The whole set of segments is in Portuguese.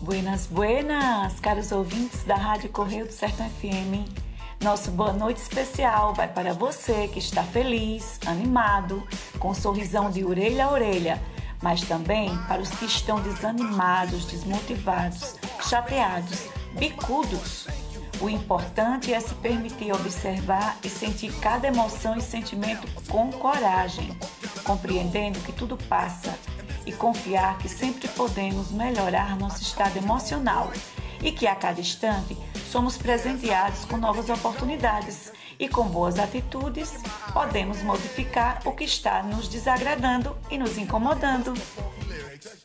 Buenas, buenas, caros ouvintes da Rádio Correio do Sertão FM. Nosso boa noite especial vai para você que está feliz, animado, com um sorrisão de orelha a orelha, mas também para os que estão desanimados, desmotivados, chateados, bicudos. O importante é se permitir observar e sentir cada emoção e sentimento com coragem, compreendendo que tudo passa e confiar que sempre podemos melhorar nosso estado emocional e que a cada instante somos presenteados com novas oportunidades e com boas atitudes podemos modificar o que está nos desagradando e nos incomodando.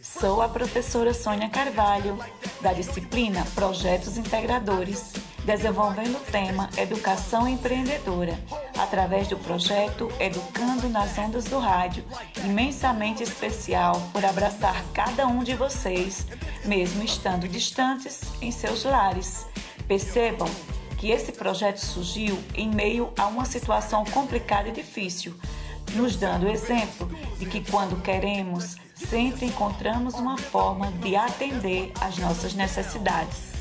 Sou a professora Sônia Carvalho, da disciplina Projetos Integradores desenvolvendo o tema Educação Empreendedora, através do projeto Educando nas Ondas do Rádio, imensamente especial por abraçar cada um de vocês, mesmo estando distantes em seus lares. Percebam que esse projeto surgiu em meio a uma situação complicada e difícil, nos dando exemplo de que quando queremos, sempre encontramos uma forma de atender às nossas necessidades.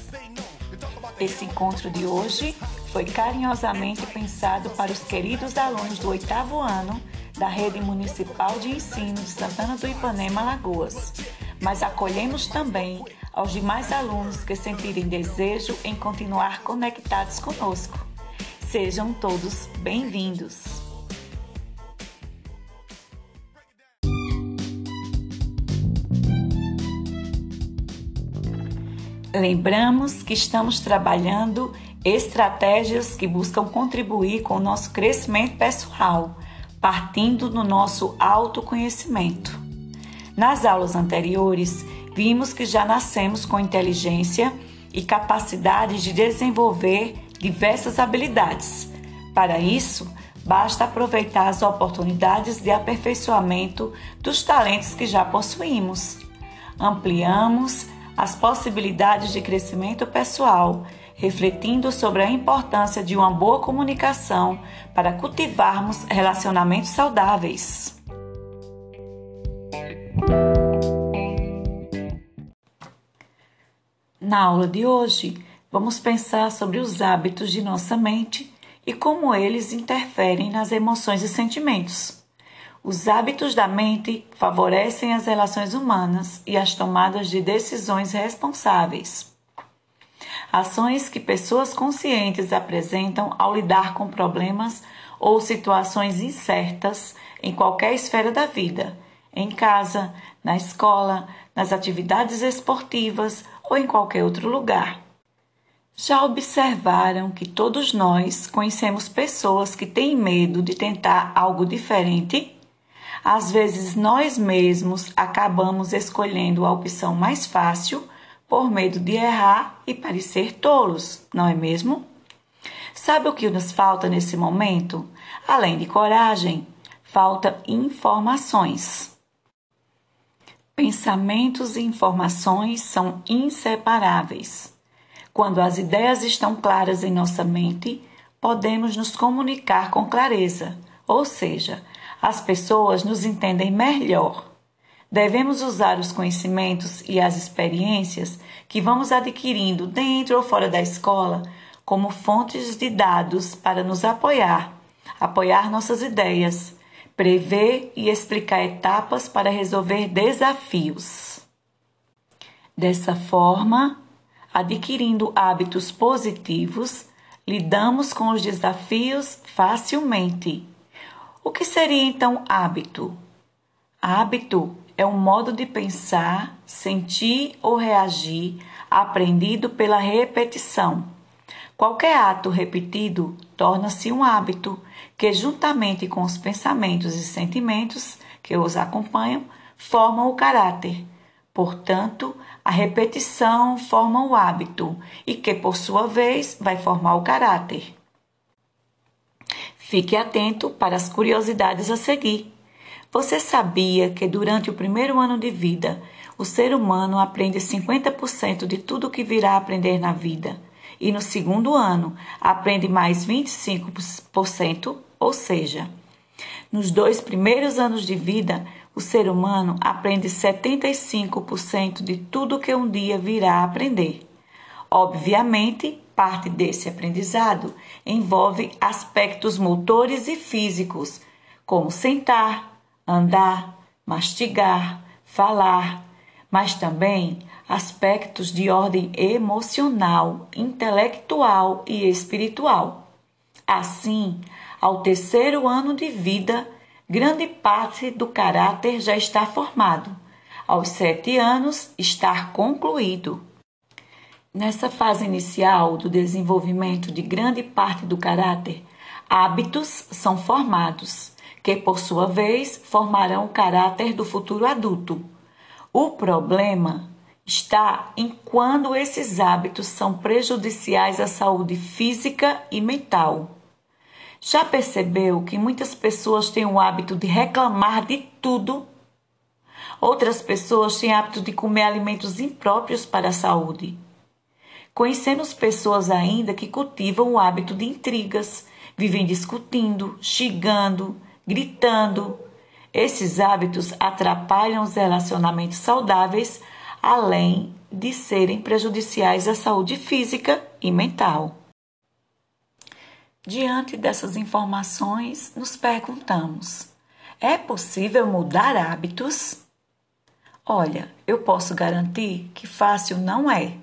Esse encontro de hoje foi carinhosamente pensado para os queridos alunos do oitavo ano da Rede Municipal de Ensino de Santana do Ipanema, Lagoas, mas acolhemos também aos demais alunos que sentirem desejo em continuar conectados conosco. Sejam todos bem-vindos! Lembramos que estamos trabalhando estratégias que buscam contribuir com o nosso crescimento pessoal, partindo do nosso autoconhecimento. Nas aulas anteriores, vimos que já nascemos com inteligência e capacidade de desenvolver diversas habilidades. Para isso, basta aproveitar as oportunidades de aperfeiçoamento dos talentos que já possuímos. Ampliamos as possibilidades de crescimento pessoal, refletindo sobre a importância de uma boa comunicação para cultivarmos relacionamentos saudáveis. Na aula de hoje, vamos pensar sobre os hábitos de nossa mente e como eles interferem nas emoções e sentimentos. Os hábitos da mente favorecem as relações humanas e as tomadas de decisões responsáveis. Ações que pessoas conscientes apresentam ao lidar com problemas ou situações incertas em qualquer esfera da vida, em casa, na escola, nas atividades esportivas ou em qualquer outro lugar. Já observaram que todos nós conhecemos pessoas que têm medo de tentar algo diferente? Às vezes nós mesmos acabamos escolhendo a opção mais fácil por medo de errar e parecer tolos, não é mesmo? Sabe o que nos falta nesse momento? Além de coragem, falta informações. Pensamentos e informações são inseparáveis. Quando as ideias estão claras em nossa mente, podemos nos comunicar com clareza, ou seja, as pessoas nos entendem melhor. Devemos usar os conhecimentos e as experiências que vamos adquirindo dentro ou fora da escola como fontes de dados para nos apoiar, apoiar nossas ideias, prever e explicar etapas para resolver desafios. Dessa forma, adquirindo hábitos positivos, lidamos com os desafios facilmente o que seria então hábito? Hábito é um modo de pensar, sentir ou reagir aprendido pela repetição. Qualquer ato repetido torna-se um hábito que, juntamente com os pensamentos e sentimentos que os acompanham, formam o caráter. Portanto, a repetição forma o hábito e que, por sua vez, vai formar o caráter. Fique atento para as curiosidades a seguir. Você sabia que durante o primeiro ano de vida, o ser humano aprende 50% de tudo o que virá aprender na vida, e no segundo ano aprende mais 25%, ou seja, nos dois primeiros anos de vida, o ser humano aprende 75% de tudo que um dia virá a aprender. Obviamente, parte desse aprendizado envolve aspectos motores e físicos, como sentar, andar, mastigar, falar, mas também aspectos de ordem emocional, intelectual e espiritual. Assim, ao terceiro ano de vida, grande parte do caráter já está formado. Aos sete anos, estar concluído. Nessa fase inicial do desenvolvimento de grande parte do caráter, hábitos são formados, que por sua vez formarão o caráter do futuro adulto. O problema está em quando esses hábitos são prejudiciais à saúde física e mental. Já percebeu que muitas pessoas têm o hábito de reclamar de tudo? Outras pessoas têm hábito de comer alimentos impróprios para a saúde. Conhecemos pessoas ainda que cultivam o hábito de intrigas, vivem discutindo, xingando, gritando. Esses hábitos atrapalham os relacionamentos saudáveis, além de serem prejudiciais à saúde física e mental. Diante dessas informações, nos perguntamos: é possível mudar hábitos? Olha, eu posso garantir que fácil não é.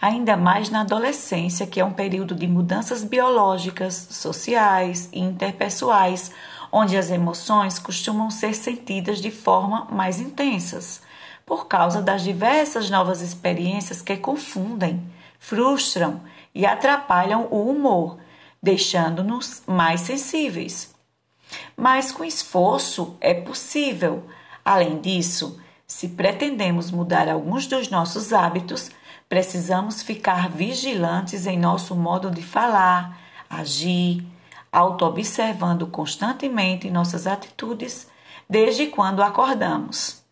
Ainda mais na adolescência, que é um período de mudanças biológicas, sociais e interpessoais, onde as emoções costumam ser sentidas de forma mais intensas, por causa das diversas novas experiências que confundem, frustram e atrapalham o humor deixando-nos mais sensíveis. Mas com esforço é possível. Além disso, se pretendemos mudar alguns dos nossos hábitos, precisamos ficar vigilantes em nosso modo de falar, agir, auto-observando constantemente nossas atitudes desde quando acordamos,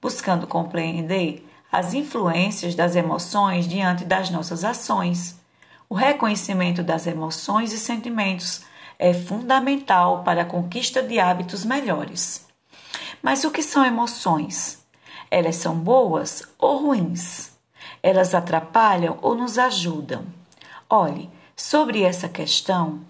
buscando compreender as influências das emoções diante das nossas ações o reconhecimento das emoções e sentimentos é fundamental para a conquista de hábitos melhores. Mas o que são emoções? Elas são boas ou ruins? Elas atrapalham ou nos ajudam? Olhe, sobre essa questão,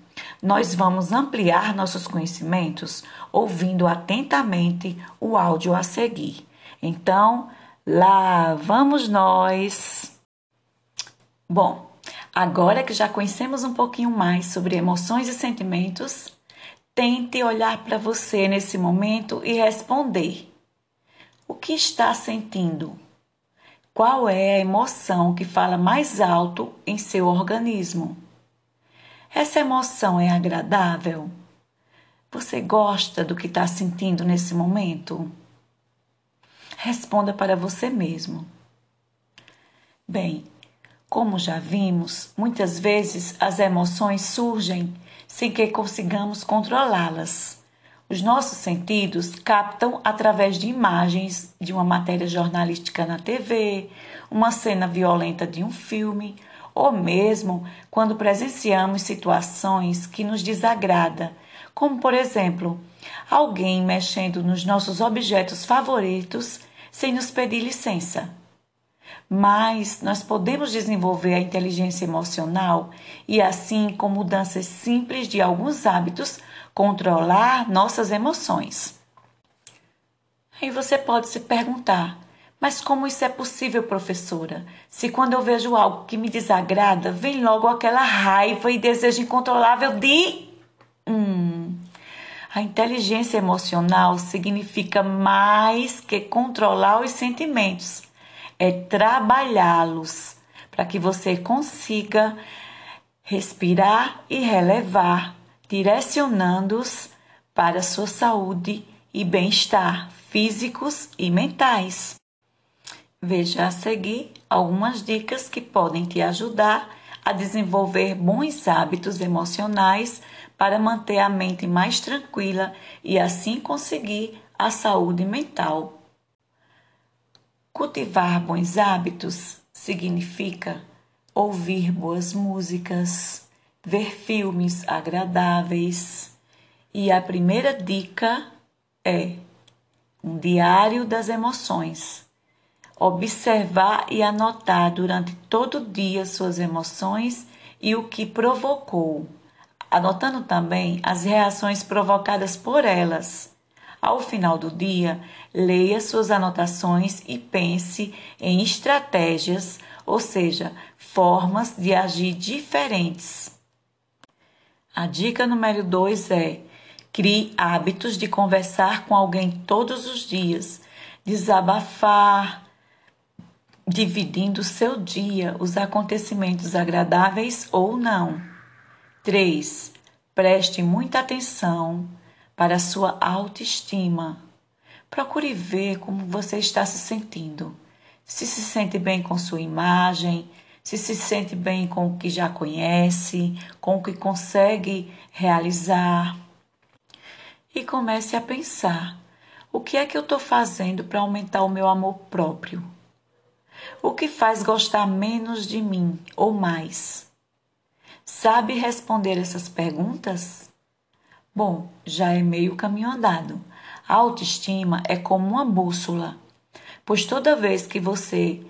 nós vamos ampliar nossos conhecimentos ouvindo atentamente o áudio a seguir. Então, lá vamos nós. Bom, Agora que já conhecemos um pouquinho mais sobre emoções e sentimentos, tente olhar para você nesse momento e responder: O que está sentindo? Qual é a emoção que fala mais alto em seu organismo? Essa emoção é agradável? Você gosta do que está sentindo nesse momento? Responda para você mesmo. Bem, como já vimos, muitas vezes as emoções surgem sem que consigamos controlá-las. Os nossos sentidos captam através de imagens de uma matéria jornalística na TV, uma cena violenta de um filme, ou mesmo quando presenciamos situações que nos desagrada, como por exemplo, alguém mexendo nos nossos objetos favoritos sem nos pedir licença. Mas nós podemos desenvolver a inteligência emocional e, assim, com mudanças simples de alguns hábitos, controlar nossas emoções. Aí você pode se perguntar: mas como isso é possível, professora? Se quando eu vejo algo que me desagrada, vem logo aquela raiva e desejo incontrolável de. Hum. A inteligência emocional significa mais que controlar os sentimentos é trabalhá-los para que você consiga respirar e relevar, direcionando-os para sua saúde e bem-estar físicos e mentais. Veja a seguir algumas dicas que podem te ajudar a desenvolver bons hábitos emocionais para manter a mente mais tranquila e assim conseguir a saúde mental. Cultivar bons hábitos significa ouvir boas músicas, ver filmes agradáveis. E a primeira dica é um diário das emoções. Observar e anotar durante todo o dia suas emoções e o que provocou, anotando também as reações provocadas por elas. Ao final do dia, leia suas anotações e pense em estratégias, ou seja, formas de agir diferentes. A dica número 2 é Crie hábitos de conversar com alguém todos os dias, desabafar, dividindo seu dia, os acontecimentos agradáveis ou não. 3. Preste muita atenção para sua autoestima. Procure ver como você está se sentindo. Se se sente bem com sua imagem, se se sente bem com o que já conhece, com o que consegue realizar e comece a pensar: o que é que eu estou fazendo para aumentar o meu amor próprio? O que faz gostar menos de mim ou mais? Sabe responder essas perguntas? Bom, já é meio caminho andado. A autoestima é como uma bússola, pois toda vez que você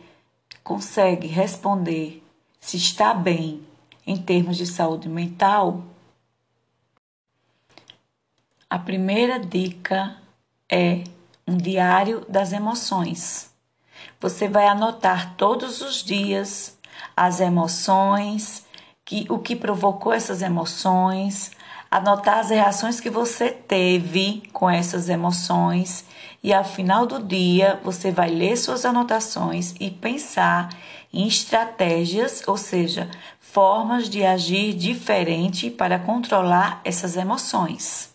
consegue responder se está bem em termos de saúde mental, a primeira dica é um diário das emoções. Você vai anotar todos os dias as emoções, que, o que provocou essas emoções, anotar as reações que você teve com essas emoções e ao final do dia você vai ler suas anotações e pensar em estratégias, ou seja, formas de agir diferente para controlar essas emoções.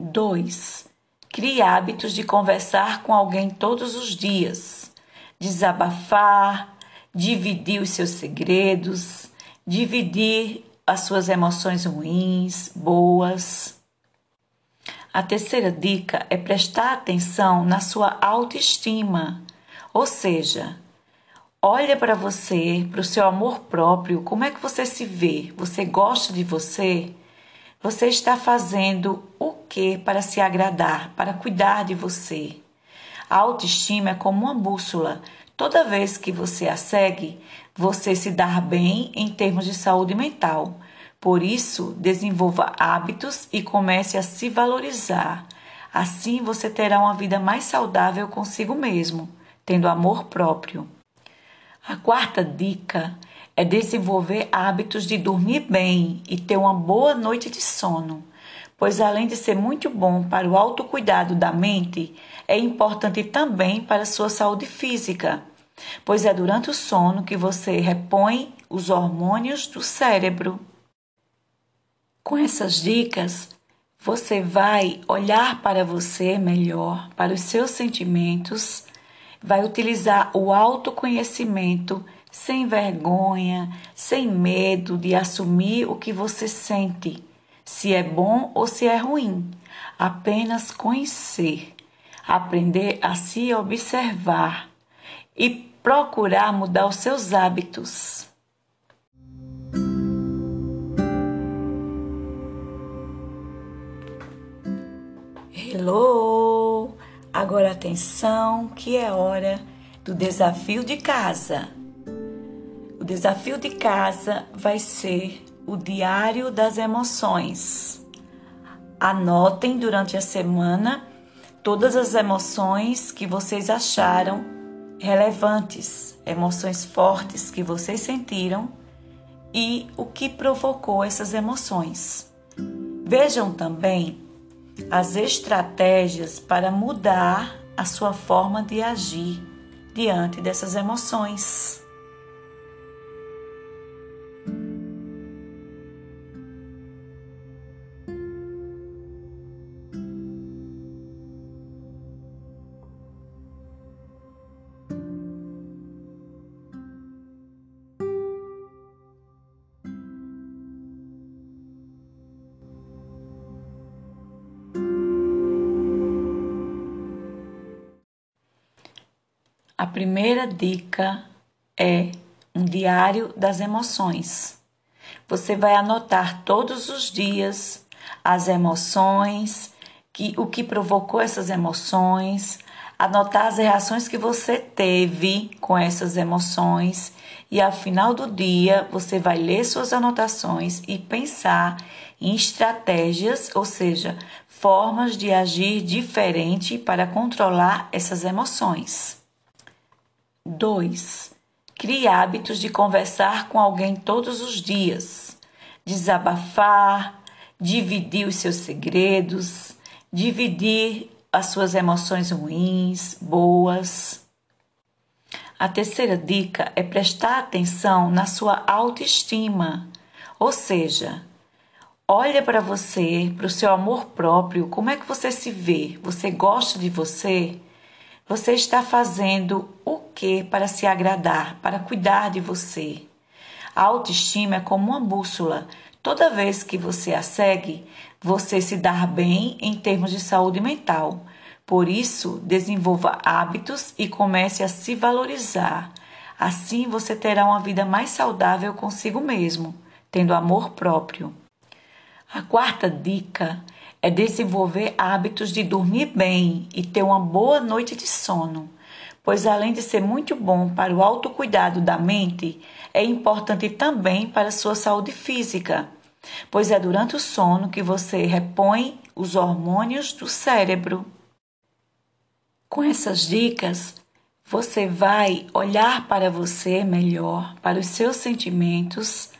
2. Crie hábitos de conversar com alguém todos os dias, desabafar, dividir os seus segredos, dividir as suas emoções ruins, boas. A terceira dica é prestar atenção na sua autoestima, ou seja, olha para você, para o seu amor próprio, como é que você se vê? Você gosta de você? Você está fazendo o que para se agradar, para cuidar de você? A autoestima é como uma bússola. Toda vez que você a segue, você se dá bem em termos de saúde mental. Por isso, desenvolva hábitos e comece a se valorizar. Assim você terá uma vida mais saudável consigo mesmo, tendo amor próprio. A quarta dica é desenvolver hábitos de dormir bem e ter uma boa noite de sono, pois além de ser muito bom para o autocuidado da mente, é importante também para a sua saúde física, pois é durante o sono que você repõe os hormônios do cérebro. Com essas dicas, você vai olhar para você melhor, para os seus sentimentos, vai utilizar o autoconhecimento sem vergonha, sem medo de assumir o que você sente, se é bom ou se é ruim. Apenas conhecer, aprender a se observar e procurar mudar os seus hábitos. Hello! Agora atenção, que é hora do desafio de casa desafio de casa vai ser o diário das emoções. Anotem durante a semana todas as emoções que vocês acharam relevantes, emoções fortes que vocês sentiram e o que provocou essas emoções. Vejam também as estratégias para mudar a sua forma de agir diante dessas emoções. Primeira dica é um diário das emoções. Você vai anotar todos os dias as emoções que, o que provocou essas emoções, anotar as reações que você teve com essas emoções e ao final do dia você vai ler suas anotações e pensar em estratégias, ou seja, formas de agir diferente para controlar essas emoções. 2. Crie hábitos de conversar com alguém todos os dias, desabafar, dividir os seus segredos, dividir as suas emoções ruins, boas. A terceira dica é prestar atenção na sua autoestima, ou seja, olha para você, para o seu amor próprio, como é que você se vê? Você gosta de você? Você está fazendo o que para se agradar, para cuidar de você? A autoestima é como uma bússola. Toda vez que você a segue, você se dar bem em termos de saúde mental. Por isso, desenvolva hábitos e comece a se valorizar. Assim você terá uma vida mais saudável consigo mesmo, tendo amor próprio. A quarta dica é desenvolver hábitos de dormir bem e ter uma boa noite de sono, pois além de ser muito bom para o autocuidado da mente, é importante também para a sua saúde física pois é durante o sono que você repõe os hormônios do cérebro. Com essas dicas, você vai olhar para você melhor, para os seus sentimentos,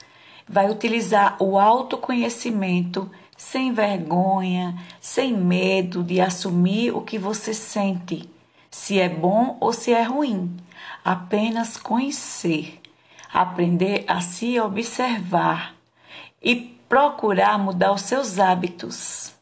vai utilizar o autoconhecimento sem vergonha, sem medo de assumir o que você sente, se é bom ou se é ruim. Apenas conhecer, aprender a se observar e procurar mudar os seus hábitos.